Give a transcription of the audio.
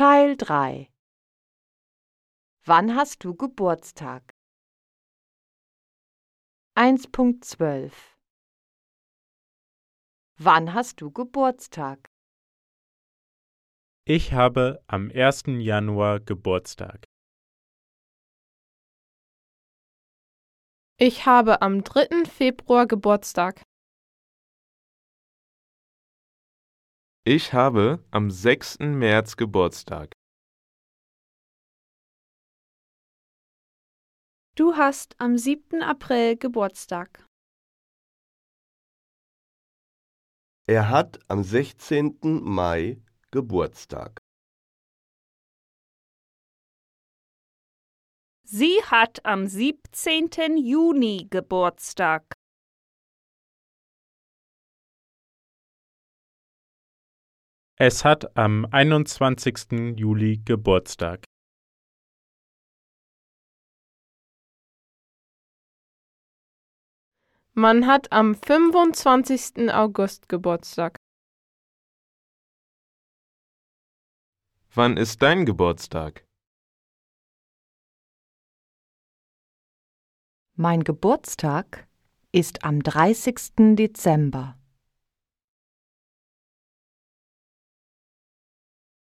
Teil 3 Wann hast du Geburtstag? 1.12 Wann hast du Geburtstag? Ich habe am 1. Januar Geburtstag. Ich habe am 3. Februar Geburtstag. Ich habe am 6. März Geburtstag. Du hast am 7. April Geburtstag. Er hat am 16. Mai Geburtstag. Sie hat am 17. Juni Geburtstag. Es hat am 21. Juli Geburtstag. Man hat am 25. August Geburtstag. Wann ist dein Geburtstag? Mein Geburtstag ist am 30. Dezember.